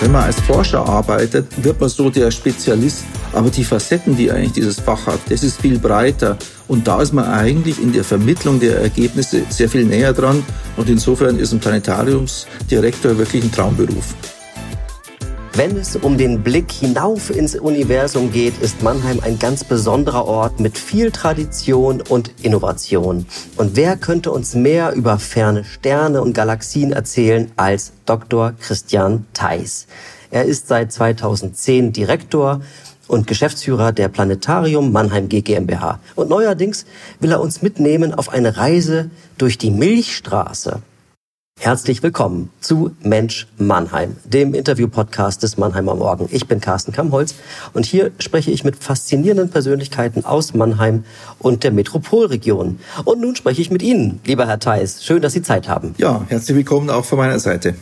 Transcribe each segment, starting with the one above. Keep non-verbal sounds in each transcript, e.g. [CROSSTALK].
Wenn man als Forscher arbeitet, wird man so der Spezialist. Aber die Facetten, die eigentlich dieses Fach hat, das ist viel breiter. Und da ist man eigentlich in der Vermittlung der Ergebnisse sehr viel näher dran. Und insofern ist ein Planetariumsdirektor wirklich ein Traumberuf. Wenn es um den Blick hinauf ins Universum geht, ist Mannheim ein ganz besonderer Ort mit viel Tradition und Innovation. Und wer könnte uns mehr über ferne Sterne und Galaxien erzählen als Dr. Christian Theis? Er ist seit 2010 Direktor und Geschäftsführer der Planetarium Mannheim GmbH. Und neuerdings will er uns mitnehmen auf eine Reise durch die Milchstraße. Herzlich willkommen zu Mensch Mannheim, dem Interview-Podcast des Mannheimer Morgen. Ich bin Carsten Kammholz und hier spreche ich mit faszinierenden Persönlichkeiten aus Mannheim und der Metropolregion. Und nun spreche ich mit Ihnen, lieber Herr Theis. Schön, dass Sie Zeit haben. Ja, herzlich willkommen auch von meiner Seite.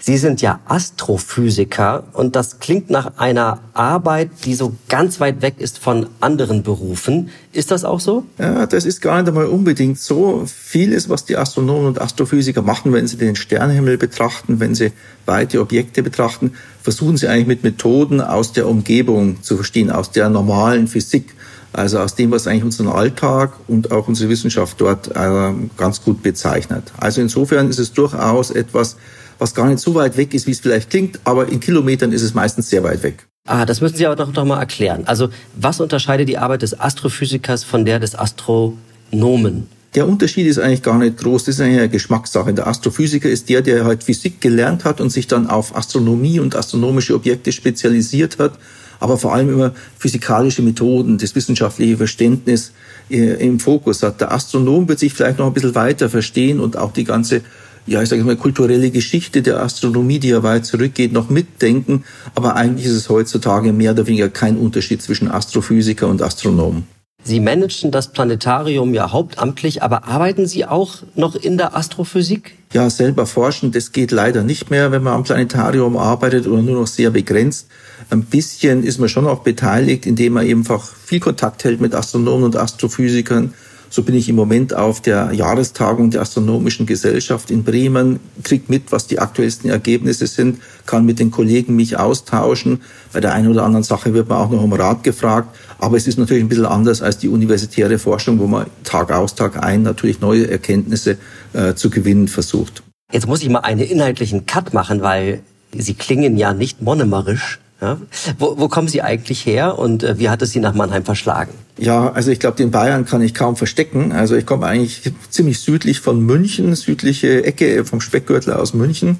Sie sind ja Astrophysiker und das klingt nach einer Arbeit, die so ganz weit weg ist von anderen Berufen. Ist das auch so? Ja, das ist gar nicht einmal unbedingt so. Vieles, was die Astronomen und Astrophysiker machen, wenn sie den Sternenhimmel betrachten, wenn sie weite Objekte betrachten, versuchen sie eigentlich mit Methoden aus der Umgebung zu verstehen, aus der normalen Physik. Also aus dem, was eigentlich unseren Alltag und auch unsere Wissenschaft dort äh, ganz gut bezeichnet. Also insofern ist es durchaus etwas, was gar nicht so weit weg ist, wie es vielleicht klingt, aber in Kilometern ist es meistens sehr weit weg. Ah, das müssen Sie aber doch, doch mal erklären. Also was unterscheidet die Arbeit des Astrophysikers von der des Astronomen? Der Unterschied ist eigentlich gar nicht groß. Das ist eigentlich eine Geschmackssache. Der Astrophysiker ist der, der halt Physik gelernt hat und sich dann auf Astronomie und astronomische Objekte spezialisiert hat, aber vor allem immer physikalische Methoden, das wissenschaftliche Verständnis äh, im Fokus hat. Der Astronom wird sich vielleicht noch ein bisschen weiter verstehen und auch die ganze ja, ich sage mal, kulturelle Geschichte der Astronomie, die ja weit zurückgeht, noch mitdenken. Aber eigentlich ist es heutzutage mehr oder weniger kein Unterschied zwischen Astrophysiker und Astronom. Sie managen das Planetarium ja hauptamtlich, aber arbeiten Sie auch noch in der Astrophysik? Ja, selber forschen, das geht leider nicht mehr, wenn man am Planetarium arbeitet oder nur noch sehr begrenzt. Ein bisschen ist man schon auch beteiligt, indem man einfach viel Kontakt hält mit Astronomen und Astrophysikern so bin ich im Moment auf der Jahrestagung der Astronomischen Gesellschaft in Bremen, krieg mit, was die aktuellsten Ergebnisse sind, kann mit den Kollegen mich austauschen. Bei der einen oder anderen Sache wird man auch noch um Rat gefragt. Aber es ist natürlich ein bisschen anders als die universitäre Forschung, wo man Tag aus, Tag ein natürlich neue Erkenntnisse äh, zu gewinnen versucht. Jetzt muss ich mal einen inhaltlichen Cut machen, weil Sie klingen ja nicht monomerisch. Ja? Wo, wo kommen Sie eigentlich her und äh, wie hat es Sie nach Mannheim verschlagen? Ja, also ich glaube, den Bayern kann ich kaum verstecken. Also ich komme eigentlich ziemlich südlich von München, südliche Ecke vom Speckgürtel aus München.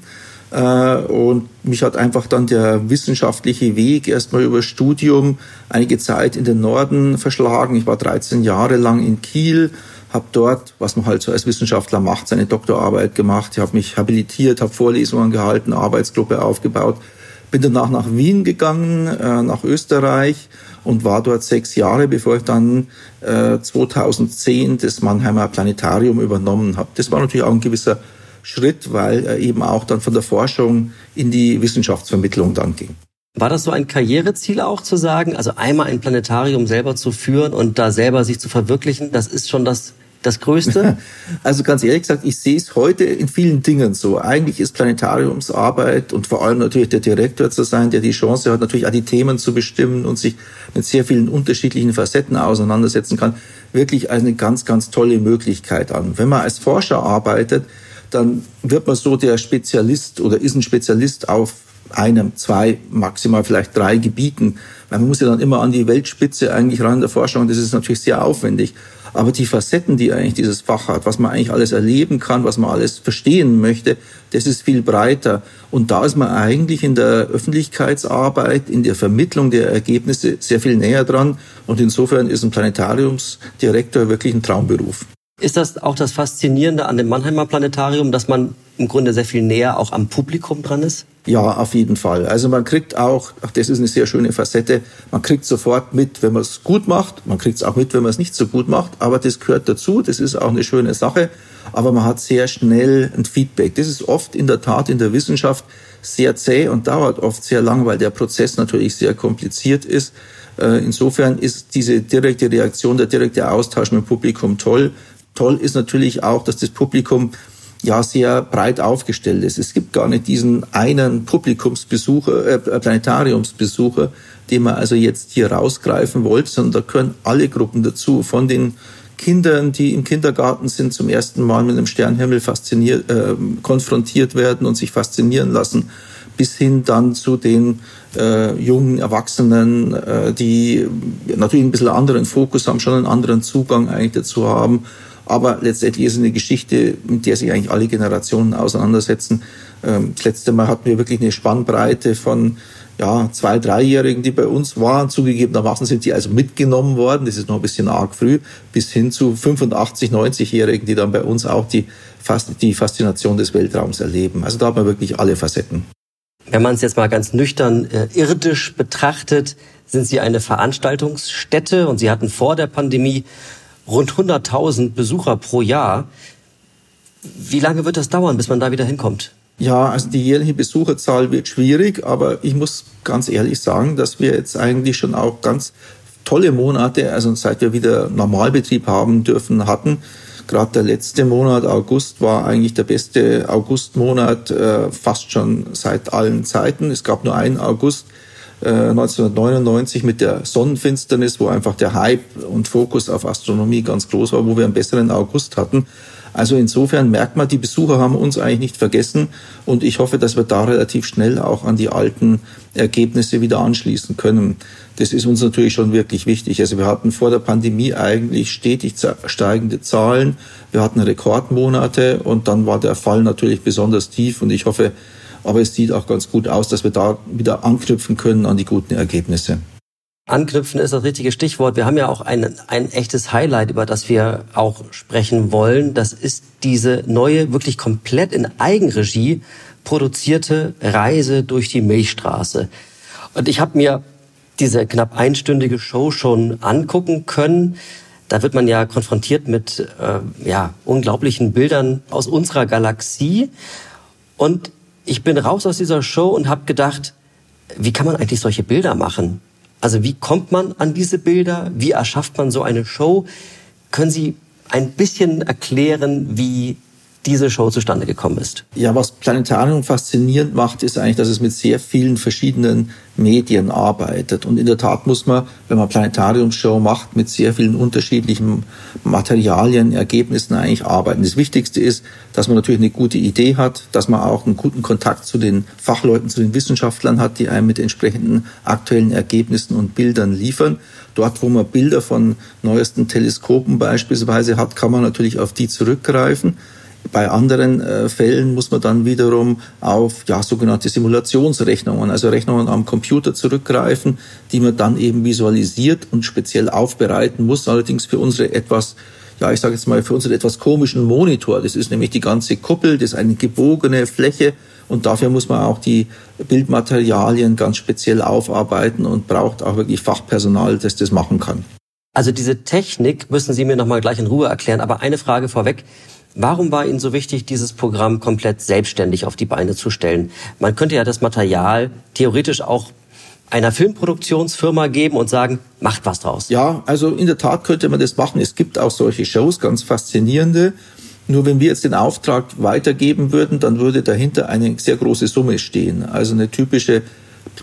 Äh, und mich hat einfach dann der wissenschaftliche Weg erstmal über Studium einige Zeit in den Norden verschlagen. Ich war 13 Jahre lang in Kiel, habe dort, was man halt so als Wissenschaftler macht, seine Doktorarbeit gemacht. Ich habe mich habilitiert, habe Vorlesungen gehalten, Arbeitsgruppe aufgebaut bin danach nach Wien gegangen, äh, nach Österreich und war dort sechs Jahre, bevor ich dann äh, 2010 das Mannheimer Planetarium übernommen habe. Das war natürlich auch ein gewisser Schritt, weil er eben auch dann von der Forschung in die Wissenschaftsvermittlung dann ging. War das so ein Karriereziel auch zu sagen, also einmal ein Planetarium selber zu führen und da selber sich zu verwirklichen, das ist schon das das Größte? [LAUGHS] Also ganz ehrlich gesagt, ich sehe es heute in vielen Dingen so. Eigentlich ist Planetariumsarbeit und vor allem natürlich der Direktor zu sein, der die Chance hat, natürlich auch die Themen zu bestimmen und sich mit sehr vielen unterschiedlichen Facetten auseinandersetzen kann, wirklich eine ganz, ganz tolle Möglichkeit an. Wenn man als Forscher arbeitet, dann wird man so der Spezialist oder ist ein Spezialist auf einem, zwei, maximal vielleicht drei Gebieten. Man muss ja dann immer an die Weltspitze eigentlich ran der Forschung und das ist natürlich sehr aufwendig. Aber die Facetten, die eigentlich dieses Fach hat, was man eigentlich alles erleben kann, was man alles verstehen möchte, das ist viel breiter. Und da ist man eigentlich in der Öffentlichkeitsarbeit, in der Vermittlung der Ergebnisse sehr viel näher dran. Und insofern ist ein Planetariumsdirektor wirklich ein Traumberuf. Ist das auch das Faszinierende an dem Mannheimer Planetarium, dass man im Grunde sehr viel näher auch am Publikum dran ist? Ja, auf jeden Fall. Also man kriegt auch, ach, das ist eine sehr schöne Facette, man kriegt sofort mit, wenn man es gut macht, man kriegt es auch mit, wenn man es nicht so gut macht, aber das gehört dazu, das ist auch eine schöne Sache, aber man hat sehr schnell ein Feedback. Das ist oft in der Tat in der Wissenschaft sehr zäh und dauert oft sehr lang, weil der Prozess natürlich sehr kompliziert ist. Äh, insofern ist diese direkte Reaktion, der direkte Austausch mit dem Publikum toll. Toll ist natürlich auch, dass das Publikum ja sehr breit aufgestellt ist. Es gibt gar nicht diesen einen Publikumsbesucher, äh, Planetariumsbesucher, den man also jetzt hier rausgreifen wollte, sondern da gehören alle Gruppen dazu, von den Kindern, die im Kindergarten sind, zum ersten Mal mit einem Sternhimmel fasziniert, äh, konfrontiert werden und sich faszinieren lassen, bis hin dann zu den äh, jungen Erwachsenen, äh, die natürlich ein bisschen anderen Fokus haben, schon einen anderen Zugang eigentlich dazu haben. Aber letztendlich ist es eine Geschichte, mit der sich eigentlich alle Generationen auseinandersetzen. Ähm, das letzte Mal hatten wir wirklich eine Spannbreite von ja, zwei, dreijährigen, die bei uns waren. Zugegebenermaßen sind die also mitgenommen worden. Das ist noch ein bisschen arg früh. Bis hin zu 85, 90-Jährigen, die dann bei uns auch die, die Faszination des Weltraums erleben. Also da hat man wirklich alle Facetten. Wenn man es jetzt mal ganz nüchtern äh, irdisch betrachtet, sind Sie eine Veranstaltungsstätte und Sie hatten vor der Pandemie rund 100.000 Besucher pro Jahr. Wie lange wird das dauern, bis man da wieder hinkommt? Ja, also die jährliche Besucherzahl wird schwierig, aber ich muss ganz ehrlich sagen, dass wir jetzt eigentlich schon auch ganz tolle Monate, also seit wir wieder Normalbetrieb haben dürfen, hatten. Gerade der letzte Monat, August, war eigentlich der beste Augustmonat äh, fast schon seit allen Zeiten. Es gab nur einen August äh, 1999 mit der Sonnenfinsternis, wo einfach der Hype und Fokus auf Astronomie ganz groß war, wo wir einen besseren August hatten. Also insofern merkt man, die Besucher haben uns eigentlich nicht vergessen und ich hoffe, dass wir da relativ schnell auch an die alten Ergebnisse wieder anschließen können. Das ist uns natürlich schon wirklich wichtig. Also wir hatten vor der Pandemie eigentlich stetig steigende Zahlen. Wir hatten Rekordmonate und dann war der Fall natürlich besonders tief und ich hoffe, aber es sieht auch ganz gut aus, dass wir da wieder anknüpfen können an die guten Ergebnisse. Anknüpfen ist das richtige Stichwort. Wir haben ja auch ein, ein echtes Highlight, über das wir auch sprechen wollen. Das ist diese neue, wirklich komplett in Eigenregie produzierte Reise durch die Milchstraße. Und ich habe mir diese knapp einstündige Show schon angucken können. Da wird man ja konfrontiert mit äh, ja, unglaublichen Bildern aus unserer Galaxie. Und ich bin raus aus dieser Show und habe gedacht, wie kann man eigentlich solche Bilder machen? Also wie kommt man an diese Bilder? Wie erschafft man so eine Show? Können Sie ein bisschen erklären, wie diese Show zustande gekommen ist? Ja, was Planetarium faszinierend macht, ist eigentlich, dass es mit sehr vielen verschiedenen Medien arbeitet. Und in der Tat muss man, wenn man Planetariumsshow macht, mit sehr vielen unterschiedlichen Materialien, Ergebnissen eigentlich arbeiten. Das Wichtigste ist, dass man natürlich eine gute Idee hat, dass man auch einen guten Kontakt zu den Fachleuten, zu den Wissenschaftlern hat, die einem mit entsprechenden aktuellen Ergebnissen und Bildern liefern. Dort, wo man Bilder von neuesten Teleskopen beispielsweise hat, kann man natürlich auf die zurückgreifen. Bei anderen äh, Fällen muss man dann wiederum auf ja, sogenannte Simulationsrechnungen, also Rechnungen am Computer zurückgreifen, die man dann eben visualisiert und speziell aufbereiten muss, allerdings für unsere etwas ja, ich sage jetzt mal, für unseren etwas komischen Monitor. Das ist nämlich die ganze Kuppel, das ist eine gebogene Fläche und dafür muss man auch die Bildmaterialien ganz speziell aufarbeiten und braucht auch wirklich Fachpersonal, das das machen kann. Also diese Technik müssen Sie mir nochmal gleich in Ruhe erklären, aber eine Frage vorweg. Warum war Ihnen so wichtig, dieses Programm komplett selbstständig auf die Beine zu stellen? Man könnte ja das Material theoretisch auch einer Filmproduktionsfirma geben und sagen, macht was draus. Ja, also in der Tat könnte man das machen. Es gibt auch solche Shows, ganz faszinierende. Nur wenn wir jetzt den Auftrag weitergeben würden, dann würde dahinter eine sehr große Summe stehen. Also eine typische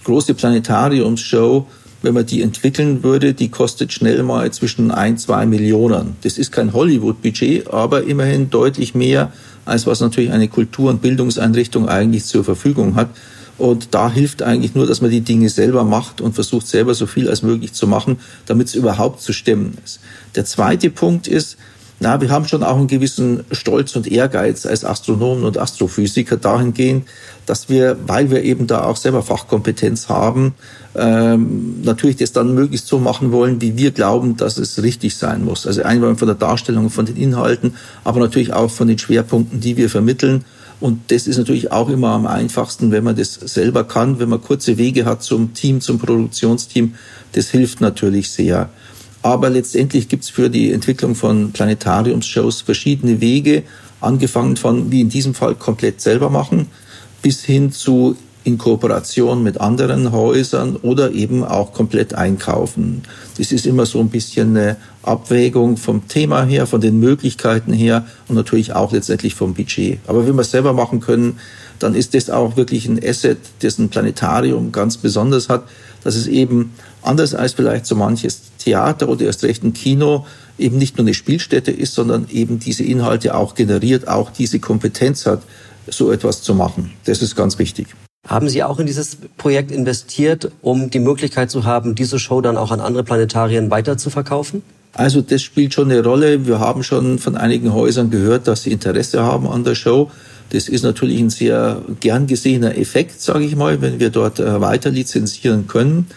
große Planetariumsshow wenn man die entwickeln würde, die kostet schnell mal zwischen ein, zwei Millionen. Das ist kein Hollywood-Budget, aber immerhin deutlich mehr, als was natürlich eine Kultur- und Bildungseinrichtung eigentlich zur Verfügung hat. Und da hilft eigentlich nur, dass man die Dinge selber macht und versucht selber so viel als möglich zu machen, damit es überhaupt zu stemmen ist. Der zweite Punkt ist, na, wir haben schon auch einen gewissen Stolz und Ehrgeiz als Astronomen und Astrophysiker dahingehend, dass wir, weil wir eben da auch selber Fachkompetenz haben, ähm, natürlich das dann möglichst so machen wollen, wie wir glauben, dass es richtig sein muss. Also einmal von der Darstellung, von den Inhalten, aber natürlich auch von den Schwerpunkten, die wir vermitteln. Und das ist natürlich auch immer am einfachsten, wenn man das selber kann, wenn man kurze Wege hat zum Team, zum Produktionsteam. Das hilft natürlich sehr. Aber letztendlich gibt's für die Entwicklung von Planetariumsshows verschiedene Wege, angefangen von, wie in diesem Fall, komplett selber machen, bis hin zu in Kooperation mit anderen Häusern oder eben auch komplett einkaufen. Das ist immer so ein bisschen eine Abwägung vom Thema her, von den Möglichkeiten her und natürlich auch letztendlich vom Budget. Aber wenn wir es selber machen können, dann ist das auch wirklich ein Asset, das ein Planetarium ganz besonders hat, dass es eben anders als vielleicht so manches Theater oder erst recht ein Kino eben nicht nur eine Spielstätte ist, sondern eben diese Inhalte auch generiert, auch diese Kompetenz hat, so etwas zu machen. Das ist ganz wichtig. Haben Sie auch in dieses Projekt investiert, um die Möglichkeit zu haben, diese Show dann auch an andere Planetarien weiter zu verkaufen? Also das spielt schon eine Rolle. Wir haben schon von einigen Häusern gehört, dass sie Interesse haben an der Show. Das ist natürlich ein sehr gern gesehener Effekt, sage ich mal, wenn wir dort äh, weiter lizenzieren können.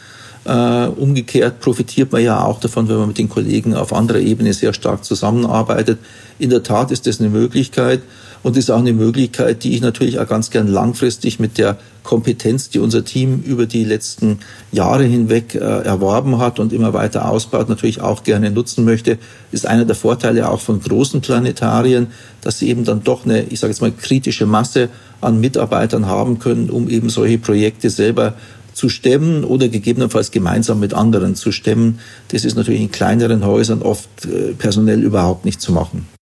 Äh, umgekehrt profitiert man ja auch davon, wenn man mit den Kollegen auf anderer Ebene sehr stark zusammenarbeitet. In der Tat ist das eine Möglichkeit und ist auch eine Möglichkeit, die ich natürlich auch ganz gern langfristig mit der Kompetenz, die unser Team über die letzten Jahre hinweg äh, erworben hat und immer weiter ausbaut, natürlich auch gerne nutzen möchte. Ist einer der Vorteile auch von großen Planetarien, dass sie eben dann doch eine, ich sage jetzt mal, kritische Masse an Mitarbeitern haben können, um eben solche Projekte selber zu stemmen oder gegebenenfalls gemeinsam mit anderen zu stemmen. Das ist natürlich in kleineren Häusern oft äh, personell überhaupt nicht zu machen.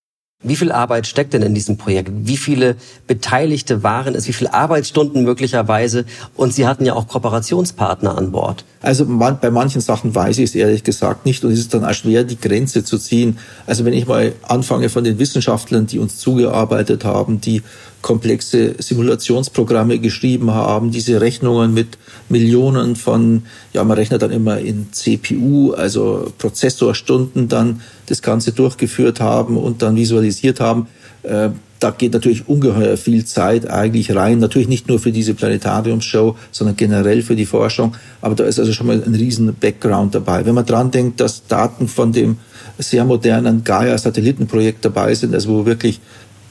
Wie viel Arbeit steckt denn in diesem Projekt? Wie viele Beteiligte waren es? Wie viele Arbeitsstunden möglicherweise? Und Sie hatten ja auch Kooperationspartner an Bord. Also man, bei manchen Sachen weiß ich es ehrlich gesagt nicht und es ist dann auch schwer, die Grenze zu ziehen. Also wenn ich mal anfange von den Wissenschaftlern, die uns zugearbeitet haben, die komplexe Simulationsprogramme geschrieben haben, diese Rechnungen mit Millionen von, ja, man rechnet dann immer in CPU, also Prozessorstunden dann das Ganze durchgeführt haben und dann visualisiert haben. Äh, da geht natürlich ungeheuer viel Zeit eigentlich rein. Natürlich nicht nur für diese Planetariumsshow, sondern generell für die Forschung. Aber da ist also schon mal ein riesen Background dabei. Wenn man dran denkt, dass Daten von dem sehr modernen Gaia-Satellitenprojekt dabei sind, also wo wirklich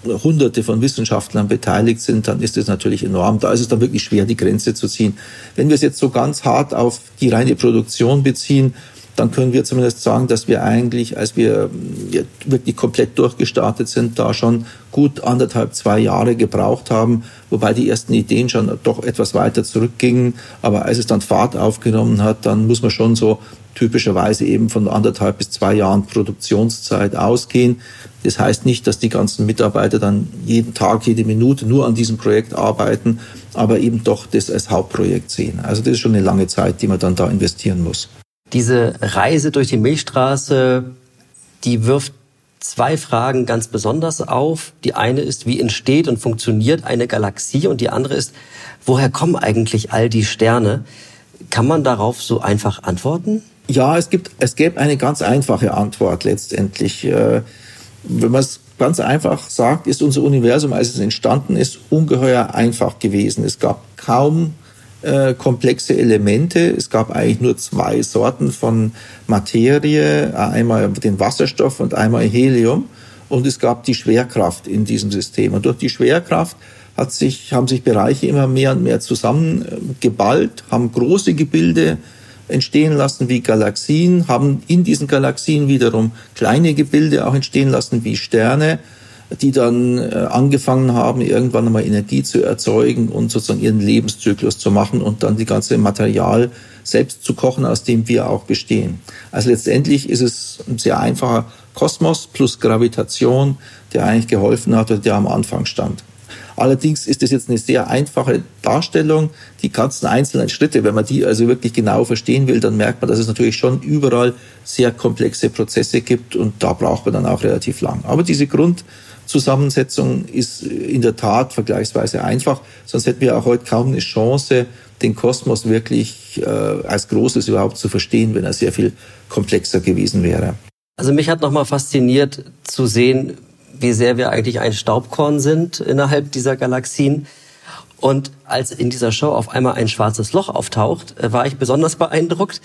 Hunderte von Wissenschaftlern beteiligt sind, dann ist das natürlich enorm. Da ist es dann wirklich schwer, die Grenze zu ziehen. Wenn wir es jetzt so ganz hart auf die reine Produktion beziehen, dann können wir zumindest sagen, dass wir eigentlich, als wir wirklich komplett durchgestartet sind, da schon gut anderthalb, zwei Jahre gebraucht haben, wobei die ersten Ideen schon doch etwas weiter zurückgingen. Aber als es dann Fahrt aufgenommen hat, dann muss man schon so typischerweise eben von anderthalb bis zwei Jahren Produktionszeit ausgehen. Das heißt nicht, dass die ganzen Mitarbeiter dann jeden Tag, jede Minute nur an diesem Projekt arbeiten, aber eben doch das als Hauptprojekt sehen. Also das ist schon eine lange Zeit, die man dann da investieren muss. Diese Reise durch die Milchstraße, die wirft zwei Fragen ganz besonders auf. Die eine ist, wie entsteht und funktioniert eine Galaxie? Und die andere ist, woher kommen eigentlich all die Sterne? Kann man darauf so einfach antworten? Ja, es gibt, es gäbe eine ganz einfache Antwort letztendlich. Äh, wenn man es ganz einfach sagt, ist unser Universum, als es entstanden ist, ungeheuer einfach gewesen. Es gab kaum äh, komplexe Elemente. Es gab eigentlich nur zwei Sorten von Materie, einmal den Wasserstoff und einmal Helium. Und es gab die Schwerkraft in diesem System. Und durch die Schwerkraft hat sich, haben sich Bereiche immer mehr und mehr zusammengeballt, haben große Gebilde entstehen lassen wie Galaxien, haben in diesen Galaxien wiederum kleine Gebilde auch entstehen lassen wie Sterne, die dann äh, angefangen haben, irgendwann einmal Energie zu erzeugen und sozusagen ihren Lebenszyklus zu machen und dann die ganze Material selbst zu kochen, aus dem wir auch bestehen. Also letztendlich ist es ein sehr einfacher Kosmos plus Gravitation, der eigentlich geholfen hat oder der am Anfang stand. Allerdings ist es jetzt eine sehr einfache Darstellung. Die ganzen einzelnen Schritte, wenn man die also wirklich genau verstehen will, dann merkt man, dass es natürlich schon überall sehr komplexe Prozesse gibt und da braucht man dann auch relativ lang. Aber diese Grundzusammensetzung ist in der Tat vergleichsweise einfach, sonst hätten wir auch heute kaum eine Chance, den Kosmos wirklich äh, als Großes überhaupt zu verstehen, wenn er sehr viel komplexer gewesen wäre. Also mich hat nochmal fasziniert zu sehen, wie sehr wir eigentlich ein Staubkorn sind innerhalb dieser Galaxien. Und als in dieser Show auf einmal ein schwarzes Loch auftaucht, äh, war ich besonders beeindruckt.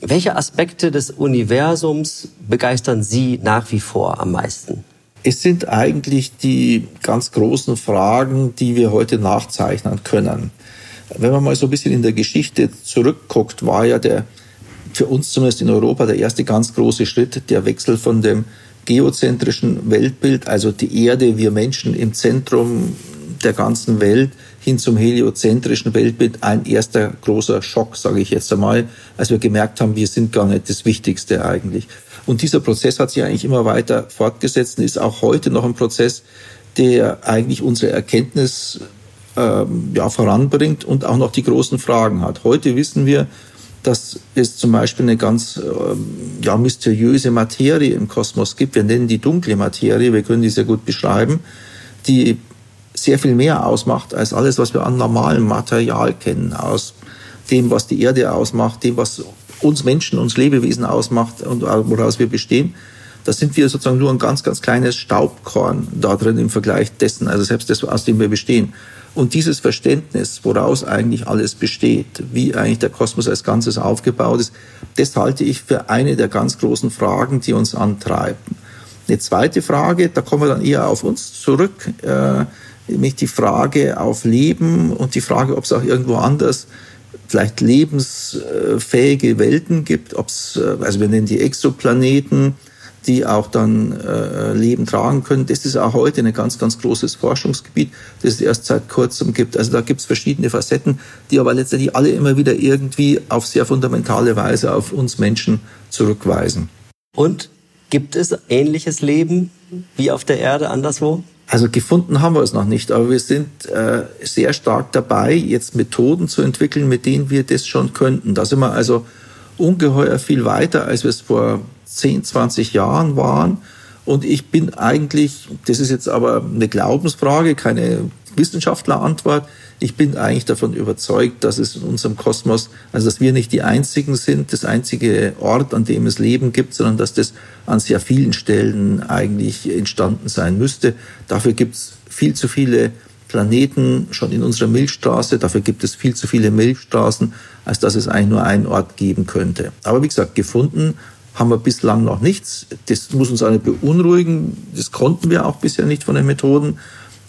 Welche Aspekte des Universums begeistern Sie nach wie vor am meisten? Es sind eigentlich die ganz großen Fragen, die wir heute nachzeichnen können. Wenn man mal so ein bisschen in der Geschichte zurückguckt, war ja der, für uns zumindest in Europa, der erste ganz große Schritt der Wechsel von dem geozentrischen Weltbild, also die Erde, wir Menschen im Zentrum der ganzen Welt hin zum heliozentrischen Weltbild ein erster großer Schock, sage ich jetzt einmal, als wir gemerkt haben, wir sind gar nicht das Wichtigste eigentlich. Und dieser Prozess hat sich eigentlich immer weiter fortgesetzt und ist auch heute noch ein Prozess, der eigentlich unsere Erkenntnis ähm, ja, voranbringt und auch noch die großen Fragen hat. Heute wissen wir, dass es zum Beispiel eine ganz ähm, ja, mysteriöse Materie im Kosmos gibt. Wir nennen die dunkle Materie, wir können die sehr gut beschreiben, die sehr viel mehr ausmacht als alles, was wir an normalem Material kennen, aus dem, was die Erde ausmacht, dem, was uns Menschen, uns Lebewesen ausmacht und woraus wir bestehen. Da sind wir sozusagen nur ein ganz, ganz kleines Staubkorn da drin im Vergleich dessen, also selbst das, aus dem wir bestehen. Und dieses Verständnis, woraus eigentlich alles besteht, wie eigentlich der Kosmos als Ganzes aufgebaut ist, das halte ich für eine der ganz großen Fragen, die uns antreiben. Eine zweite Frage, da kommen wir dann eher auf uns zurück, äh, nämlich die Frage auf Leben und die Frage, ob es auch irgendwo anders vielleicht lebensfähige Welten gibt, ob es, äh, also wir nennen die Exoplaneten, die auch dann äh, Leben tragen können. Das ist auch heute ein ganz, ganz großes Forschungsgebiet, das es erst seit kurzem gibt. Also da gibt es verschiedene Facetten, die aber letztendlich alle immer wieder irgendwie auf sehr fundamentale Weise auf uns Menschen zurückweisen. Und gibt es ähnliches Leben wie auf der Erde anderswo? Also gefunden haben wir es noch nicht, aber wir sind äh, sehr stark dabei, jetzt Methoden zu entwickeln, mit denen wir das schon könnten. Da sind wir also ungeheuer viel weiter, als wir es vor 10, 20 Jahren waren. Und ich bin eigentlich, das ist jetzt aber eine Glaubensfrage, keine Wissenschaftlerantwort, ich bin eigentlich davon überzeugt, dass es in unserem Kosmos, also dass wir nicht die einzigen sind, das einzige Ort, an dem es Leben gibt, sondern dass das an sehr vielen Stellen eigentlich entstanden sein müsste. Dafür gibt es viel zu viele Planeten schon in unserer Milchstraße. Dafür gibt es viel zu viele Milchstraßen, als dass es eigentlich nur einen Ort geben könnte. Aber wie gesagt, gefunden haben wir bislang noch nichts. Das muss uns alle beunruhigen. Das konnten wir auch bisher nicht von den Methoden.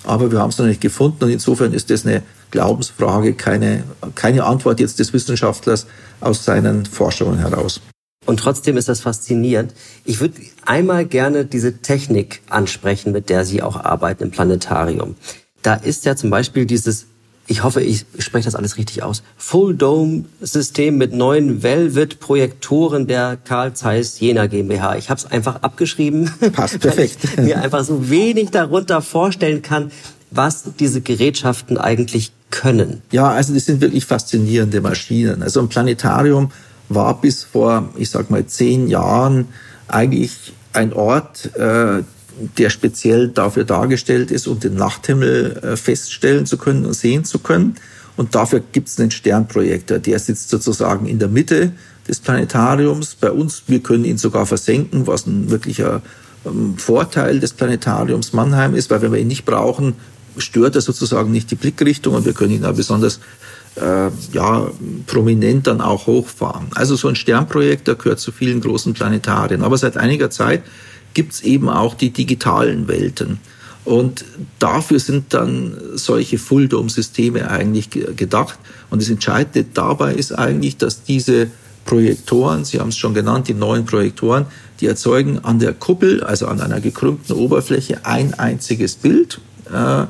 Aber wir haben es noch nicht gefunden. Und insofern ist das eine Glaubensfrage, keine, keine Antwort jetzt des Wissenschaftlers aus seinen Forschungen heraus. Und trotzdem ist das faszinierend. Ich würde einmal gerne diese Technik ansprechen, mit der Sie auch arbeiten im Planetarium. Da ist ja zum Beispiel dieses ich hoffe, ich spreche das alles richtig aus. Full Dome System mit neuen Velvet Projektoren der Karl Zeiss Jena GmbH. Ich habe es einfach abgeschrieben. Passt perfekt. [LAUGHS] Weil ich mir einfach so wenig darunter vorstellen kann, was diese Gerätschaften eigentlich können. Ja, also das sind wirklich faszinierende Maschinen. Also ein Planetarium war bis vor, ich sag mal, zehn Jahren eigentlich ein Ort, äh, der speziell dafür dargestellt ist, um den Nachthimmel äh, feststellen zu können und sehen zu können. Und dafür gibt es einen Sternprojektor, der sitzt sozusagen in der Mitte des Planetariums. Bei uns, wir können ihn sogar versenken, was ein wirklicher ähm, Vorteil des Planetariums Mannheim ist, weil wenn wir ihn nicht brauchen, stört er sozusagen nicht die Blickrichtung und wir können ihn auch besonders äh, ja, prominent dann auch hochfahren. Also so ein Sternprojektor gehört zu vielen großen Planetarien. Aber seit einiger Zeit gibt es eben auch die digitalen Welten. Und dafür sind dann solche Full-Dome-Systeme eigentlich gedacht. Und das Entscheidende dabei ist eigentlich, dass diese Projektoren, Sie haben es schon genannt, die neuen Projektoren, die erzeugen an der Kuppel, also an einer gekrümmten Oberfläche, ein einziges Bild. Äh,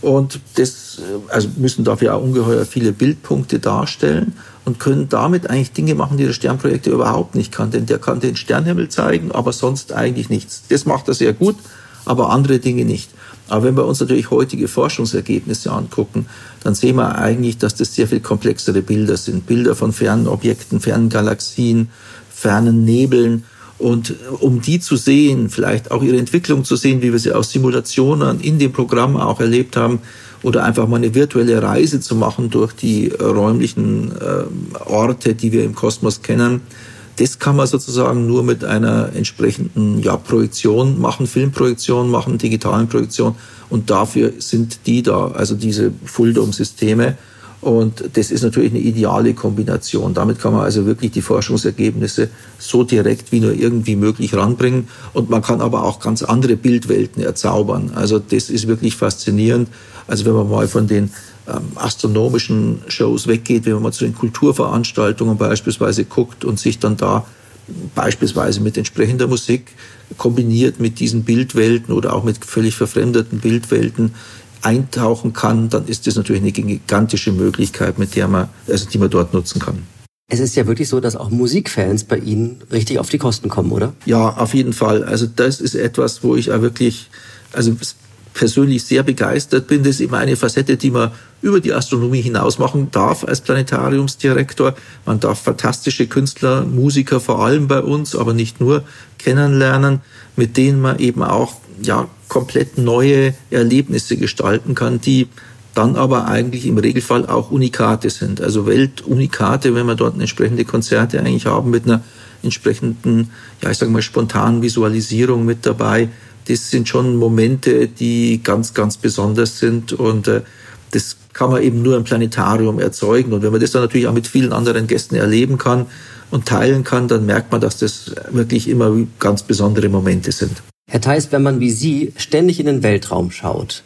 und das, äh, also müssen dafür auch ungeheuer viele Bildpunkte darstellen und können damit eigentlich Dinge machen, die der Sternprojektor überhaupt nicht kann. Denn der kann den Sternhimmel zeigen, aber sonst eigentlich nichts. Das macht er sehr gut, aber andere Dinge nicht. Aber wenn wir uns natürlich heutige Forschungsergebnisse angucken, dann sehen wir eigentlich, dass das sehr viel komplexere Bilder sind. Bilder von fernen Objekten, fernen Galaxien, fernen Nebeln. Und um die zu sehen, vielleicht auch ihre Entwicklung zu sehen, wie wir sie aus Simulationen in dem Programm auch erlebt haben, oder einfach mal eine virtuelle Reise zu machen durch die räumlichen äh, Orte, die wir im Kosmos kennen, das kann man sozusagen nur mit einer entsprechenden ja, Projektion machen, Filmprojektion machen, digitalen Projektion. Und dafür sind die da, also diese Fulldom-Systeme. Und das ist natürlich eine ideale Kombination. Damit kann man also wirklich die Forschungsergebnisse so direkt wie nur irgendwie möglich ranbringen. Und man kann aber auch ganz andere Bildwelten erzaubern. Also das ist wirklich faszinierend. Also wenn man mal von den ähm, astronomischen Shows weggeht, wenn man mal zu den Kulturveranstaltungen beispielsweise guckt und sich dann da beispielsweise mit entsprechender Musik kombiniert mit diesen Bildwelten oder auch mit völlig verfremdeten Bildwelten eintauchen kann, dann ist das natürlich eine gigantische Möglichkeit, mit der man, also die man dort nutzen kann. Es ist ja wirklich so, dass auch Musikfans bei Ihnen richtig auf die Kosten kommen, oder? Ja, auf jeden Fall. Also das ist etwas, wo ich auch wirklich, also persönlich sehr begeistert bin. Das ist immer eine Facette, die man über die Astronomie hinaus machen darf als Planetariumsdirektor. Man darf fantastische Künstler, Musiker vor allem bei uns, aber nicht nur kennenlernen, mit denen man eben auch ja komplett neue Erlebnisse gestalten kann, die dann aber eigentlich im Regelfall auch Unikate sind. Also Weltunikate, wenn wir dort entsprechende Konzerte eigentlich haben mit einer entsprechenden, ja ich sage mal, spontanen Visualisierung mit dabei. Das sind schon Momente, die ganz, ganz besonders sind und äh, das kann man eben nur im Planetarium erzeugen. Und wenn man das dann natürlich auch mit vielen anderen Gästen erleben kann und teilen kann, dann merkt man, dass das wirklich immer ganz besondere Momente sind. Herr Theis, wenn man wie Sie ständig in den Weltraum schaut,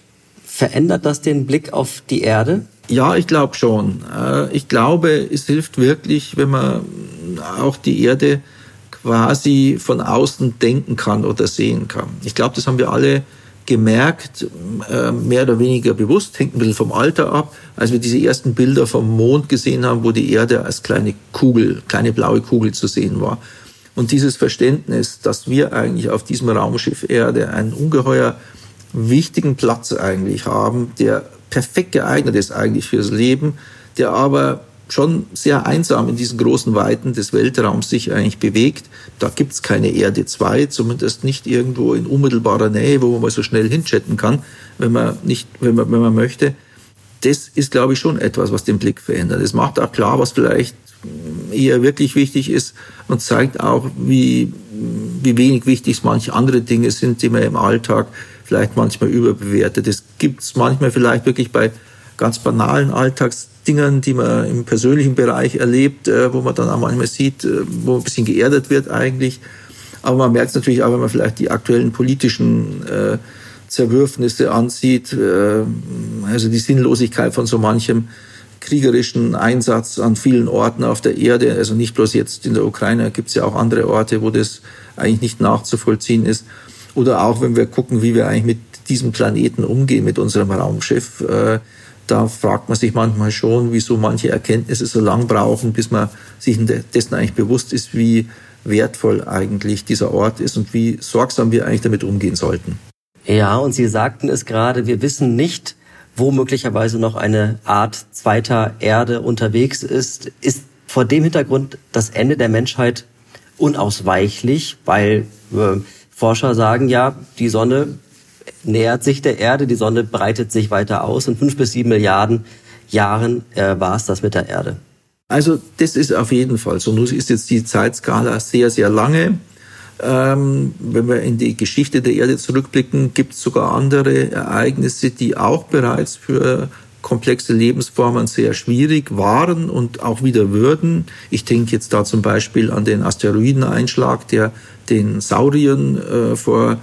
Verändert das den Blick auf die Erde? Ja, ich glaube schon. Äh, ich glaube, es hilft wirklich, wenn man auch die Erde quasi von außen denken kann oder sehen kann. Ich glaube, das haben wir alle gemerkt, äh, mehr oder weniger bewusst, hängt ein bisschen vom Alter ab, als wir diese ersten Bilder vom Mond gesehen haben, wo die Erde als kleine Kugel, kleine blaue Kugel zu sehen war. Und dieses Verständnis, dass wir eigentlich auf diesem Raumschiff Erde ein ungeheuer wichtigen Platz eigentlich haben, der perfekt geeignet ist eigentlich fürs Leben, der aber schon sehr einsam in diesen großen Weiten des Weltraums sich eigentlich bewegt. Da gibt's keine Erde 2, zumindest nicht irgendwo in unmittelbarer Nähe, wo man mal so schnell hinchatten kann, wenn man nicht, wenn man, wenn man möchte. Das ist, glaube ich, schon etwas, was den Blick verändert. Es macht auch klar, was vielleicht eher wirklich wichtig ist und zeigt auch, wie, wie wenig wichtig manche andere Dinge sind, die man im Alltag vielleicht manchmal überbewertet. Es gibt es manchmal vielleicht wirklich bei ganz banalen Alltagsdingern, die man im persönlichen Bereich erlebt, äh, wo man dann auch manchmal sieht, äh, wo ein bisschen geerdet wird eigentlich. Aber man merkt es natürlich auch, wenn man vielleicht die aktuellen politischen äh, Zerwürfnisse ansieht, äh, also die Sinnlosigkeit von so manchem kriegerischen Einsatz an vielen Orten auf der Erde, also nicht bloß jetzt in der Ukraine, gibt es ja auch andere Orte, wo das eigentlich nicht nachzuvollziehen ist. Oder auch, wenn wir gucken, wie wir eigentlich mit diesem Planeten umgehen, mit unserem Raumschiff, äh, da fragt man sich manchmal schon, wieso manche Erkenntnisse so lang brauchen, bis man sich dessen eigentlich bewusst ist, wie wertvoll eigentlich dieser Ort ist und wie sorgsam wir eigentlich damit umgehen sollten. Ja, und Sie sagten es gerade, wir wissen nicht, wo möglicherweise noch eine Art zweiter Erde unterwegs ist. Ist vor dem Hintergrund das Ende der Menschheit unausweichlich, weil äh, Forscher sagen ja, die Sonne nähert sich der Erde, die Sonne breitet sich weiter aus. In fünf bis sieben Milliarden Jahren äh, war es das mit der Erde. Also das ist auf jeden Fall so. Nun ist jetzt die Zeitskala sehr, sehr lange. Ähm, wenn wir in die Geschichte der Erde zurückblicken, gibt es sogar andere Ereignisse, die auch bereits für komplexe Lebensformen sehr schwierig waren und auch wieder würden. Ich denke jetzt da zum Beispiel an den Asteroideneinschlag, der den Sauriern äh, vor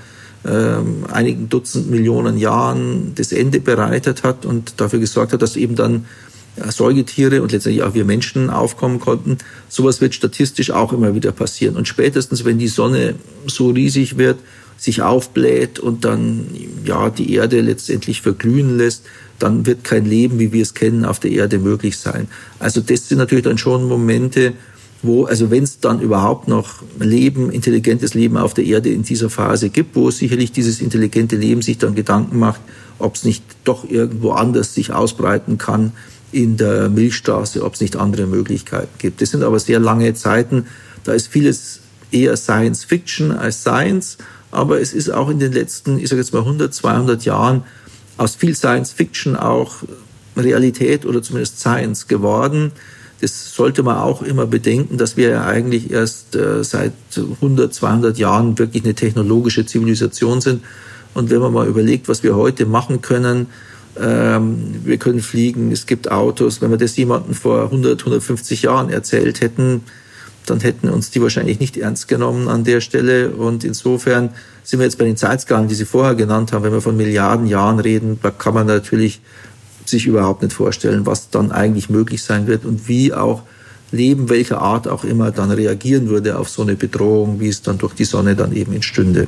ähm, einigen Dutzend Millionen Jahren das Ende bereitet hat und dafür gesorgt hat, dass eben dann Säugetiere und letztendlich auch wir Menschen aufkommen konnten. Sowas wird statistisch auch immer wieder passieren. Und spätestens, wenn die Sonne so riesig wird, sich aufbläht und dann ja die Erde letztendlich verglühen lässt, dann wird kein Leben, wie wir es kennen, auf der Erde möglich sein. Also das sind natürlich dann schon Momente, wo, also wenn es dann überhaupt noch Leben, intelligentes Leben auf der Erde in dieser Phase gibt, wo sicherlich dieses intelligente Leben sich dann Gedanken macht, ob es nicht doch irgendwo anders sich ausbreiten kann in der Milchstraße, ob es nicht andere Möglichkeiten gibt. Das sind aber sehr lange Zeiten. Da ist vieles eher Science Fiction als Science, aber es ist auch in den letzten, ich sage jetzt mal 100, 200 Jahren aus viel Science Fiction auch Realität oder zumindest Science geworden. Das sollte man auch immer bedenken, dass wir ja eigentlich erst äh, seit 100, 200 Jahren wirklich eine technologische Zivilisation sind. Und wenn man mal überlegt, was wir heute machen können, ähm, wir können fliegen, es gibt Autos. Wenn wir das jemandem vor 100, 150 Jahren erzählt hätten, dann hätten uns die wahrscheinlich nicht ernst genommen an der Stelle. Und insofern sind wir jetzt bei den Zeitskalen, die Sie vorher genannt haben. Wenn wir von Milliarden Jahren reden, da kann man natürlich sich überhaupt nicht vorstellen, was dann eigentlich möglich sein wird und wie auch Leben welcher Art auch immer dann reagieren würde auf so eine Bedrohung, wie es dann durch die Sonne dann eben entstünde.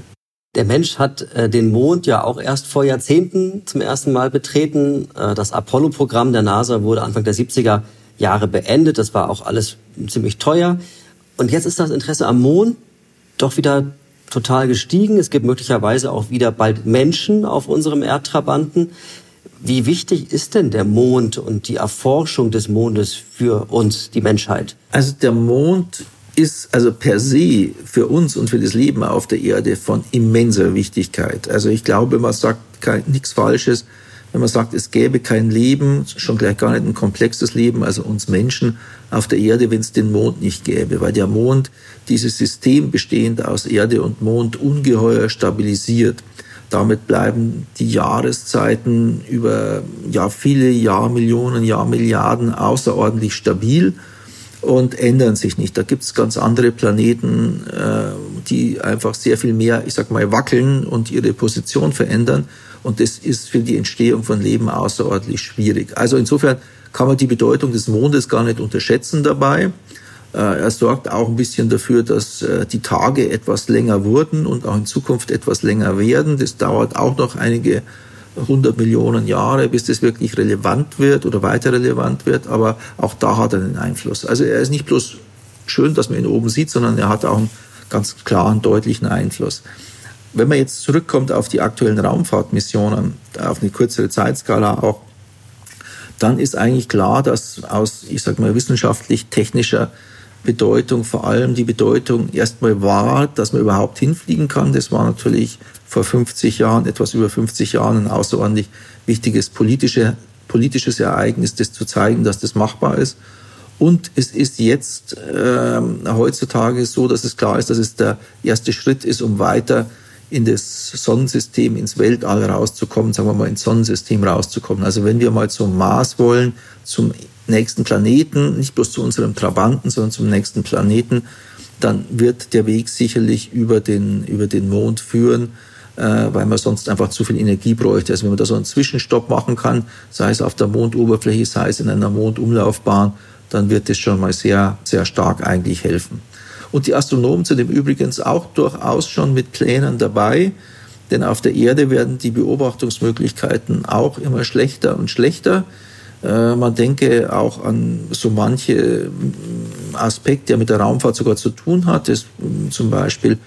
Der Mensch hat äh, den Mond ja auch erst vor Jahrzehnten zum ersten Mal betreten. Äh, das Apollo-Programm der NASA wurde Anfang der 70er Jahre beendet. Das war auch alles ziemlich teuer. Und jetzt ist das Interesse am Mond doch wieder total gestiegen. Es gibt möglicherweise auch wieder bald Menschen auf unserem Erdtrabanten. Wie wichtig ist denn der Mond und die Erforschung des Mondes für uns, die Menschheit? Also der Mond ist also per se für uns und für das Leben auf der Erde von immenser Wichtigkeit. Also ich glaube, man sagt nichts Falsches, wenn man sagt, es gäbe kein Leben, schon gleich gar nicht ein komplexes Leben, also uns Menschen auf der Erde, wenn es den Mond nicht gäbe, weil der Mond dieses System bestehend aus Erde und Mond ungeheuer stabilisiert. Damit bleiben die Jahreszeiten über ja, viele Jahrmillionen, Jahrmilliarden außerordentlich stabil und ändern sich nicht. Da gibt es ganz andere Planeten, äh, die einfach sehr viel mehr, ich sag mal, wackeln und ihre Position verändern. Und das ist für die Entstehung von Leben außerordentlich schwierig. Also insofern kann man die Bedeutung des Mondes gar nicht unterschätzen dabei. Äh, er sorgt auch ein bisschen dafür, dass äh, die Tage etwas länger wurden und auch in Zukunft etwas länger werden. Das dauert auch noch einige 100 Millionen Jahre, bis das wirklich relevant wird oder weiter relevant wird. Aber auch da hat er einen Einfluss. Also er ist nicht bloß schön, dass man ihn oben sieht, sondern er hat auch einen ganz klaren, deutlichen Einfluss. Wenn man jetzt zurückkommt auf die aktuellen Raumfahrtmissionen, auf eine kürzere Zeitskala auch, dann ist eigentlich klar, dass aus, ich sag mal, wissenschaftlich-technischer Bedeutung vor allem die Bedeutung erstmal war, dass man überhaupt hinfliegen kann. Das war natürlich vor 50 Jahren, etwas über 50 Jahren, ein außerordentlich wichtiges politische, politisches Ereignis, das zu zeigen, dass das machbar ist. Und es ist jetzt äh, heutzutage so, dass es klar ist, dass es der erste Schritt ist, um weiter in das Sonnensystem, ins Weltall rauszukommen, sagen wir mal ins Sonnensystem rauszukommen. Also wenn wir mal zum Mars wollen, zum nächsten Planeten, nicht bloß zu unserem Trabanten, sondern zum nächsten Planeten, dann wird der Weg sicherlich über den, über den Mond führen, weil man sonst einfach zu viel Energie bräuchte. Also wenn man da so einen Zwischenstopp machen kann, sei es auf der Mondoberfläche, sei es in einer Mondumlaufbahn, dann wird das schon mal sehr, sehr stark eigentlich helfen. Und die Astronomen sind im Übrigen auch durchaus schon mit Plänen dabei, denn auf der Erde werden die Beobachtungsmöglichkeiten auch immer schlechter und schlechter. Äh, man denke auch an so manche mm, Aspekte, der mit der Raumfahrt sogar zu tun hat. Das, mm, zum Beispiel äh,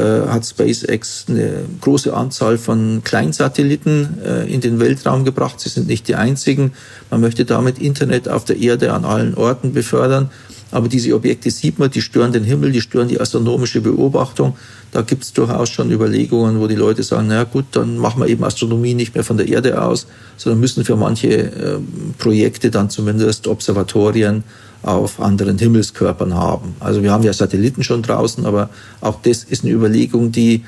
hat SpaceX eine große Anzahl von Kleinsatelliten äh, in den Weltraum gebracht. Sie sind nicht die einzigen. Man möchte damit Internet auf der Erde an allen Orten befördern. Aber diese Objekte sieht man, die stören den Himmel, die stören die astronomische Beobachtung. Da gibt es durchaus schon Überlegungen, wo die Leute sagen, na gut, dann machen wir eben Astronomie nicht mehr von der Erde aus, sondern müssen für manche äh, Projekte dann zumindest Observatorien auf anderen Himmelskörpern haben. Also wir haben ja Satelliten schon draußen, aber auch das ist eine Überlegung, die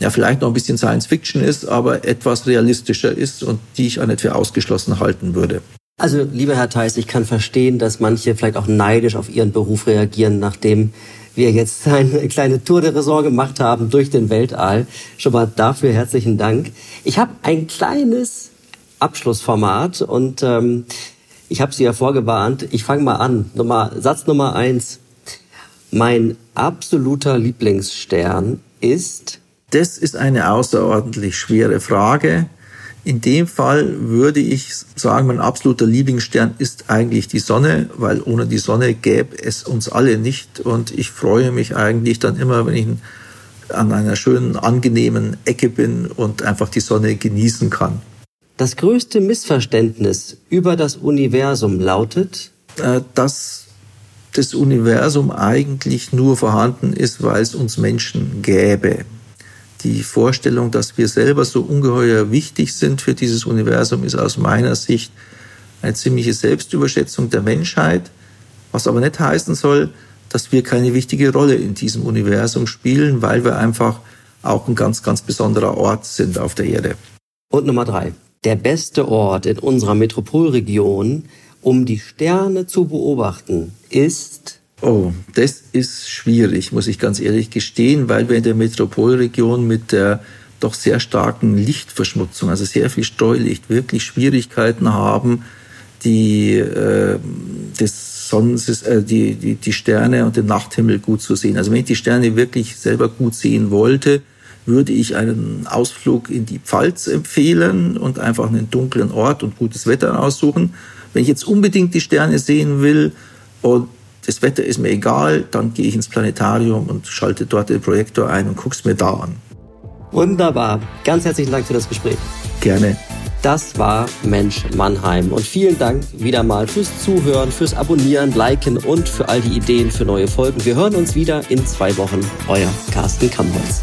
ja vielleicht noch ein bisschen Science Fiction ist, aber etwas realistischer ist und die ich auch nicht für ausgeschlossen halten würde. Also, lieber Herr Theis, ich kann verstehen, dass manche vielleicht auch neidisch auf Ihren Beruf reagieren, nachdem wir jetzt [LAUGHS] eine kleine Tour de Ressort gemacht haben durch den Weltall. Schon mal dafür herzlichen Dank. Ich habe ein kleines Abschlussformat und ähm, ich habe Sie ja vorgewarnt. Ich fange mal an. Nummer, Satz Nummer eins. Mein absoluter Lieblingsstern ist. Das ist eine außerordentlich schwere Frage. In dem Fall würde ich sagen, mein absoluter Lieblingsstern ist eigentlich die Sonne, weil ohne die Sonne gäbe es uns alle nicht. Und ich freue mich eigentlich dann immer, wenn ich an einer schönen, angenehmen Ecke bin und einfach die Sonne genießen kann. Das größte Missverständnis über das Universum lautet, äh, dass das Universum eigentlich nur vorhanden ist, weil es uns Menschen gäbe die Vorstellung, dass wir selber so ungeheuer wichtig sind für dieses Universum, ist aus meiner Sicht eine ziemliche Selbstüberschätzung der Menschheit, was aber nicht heißen soll, dass wir keine wichtige Rolle in diesem Universum spielen, weil wir einfach auch ein ganz, ganz besonderer Ort sind auf der Erde. Und Nummer drei. Der beste Ort in unserer Metropolregion, um die Sterne zu beobachten, ist Oh, das ist schwierig, muss ich ganz ehrlich gestehen, weil wir in der Metropolregion mit der doch sehr starken Lichtverschmutzung, also sehr viel Streulicht, wirklich Schwierigkeiten haben, die, äh, das Sonnensys äh, die, die, die Sterne und den Nachthimmel gut zu sehen. Also wenn ich die Sterne wirklich selber gut sehen wollte, würde ich einen Ausflug in die Pfalz empfehlen und einfach einen dunklen Ort und gutes Wetter aussuchen. Wenn ich jetzt unbedingt die Sterne sehen will und das Wetter ist mir egal, dann gehe ich ins Planetarium und schalte dort den Projektor ein und guck's mir da an. Wunderbar. Ganz herzlichen Dank für das Gespräch. Gerne. Das war Mensch Mannheim. Und vielen Dank wieder mal fürs Zuhören, fürs Abonnieren, Liken und für all die Ideen für neue Folgen. Wir hören uns wieder in zwei Wochen. Euer Carsten Kammholz.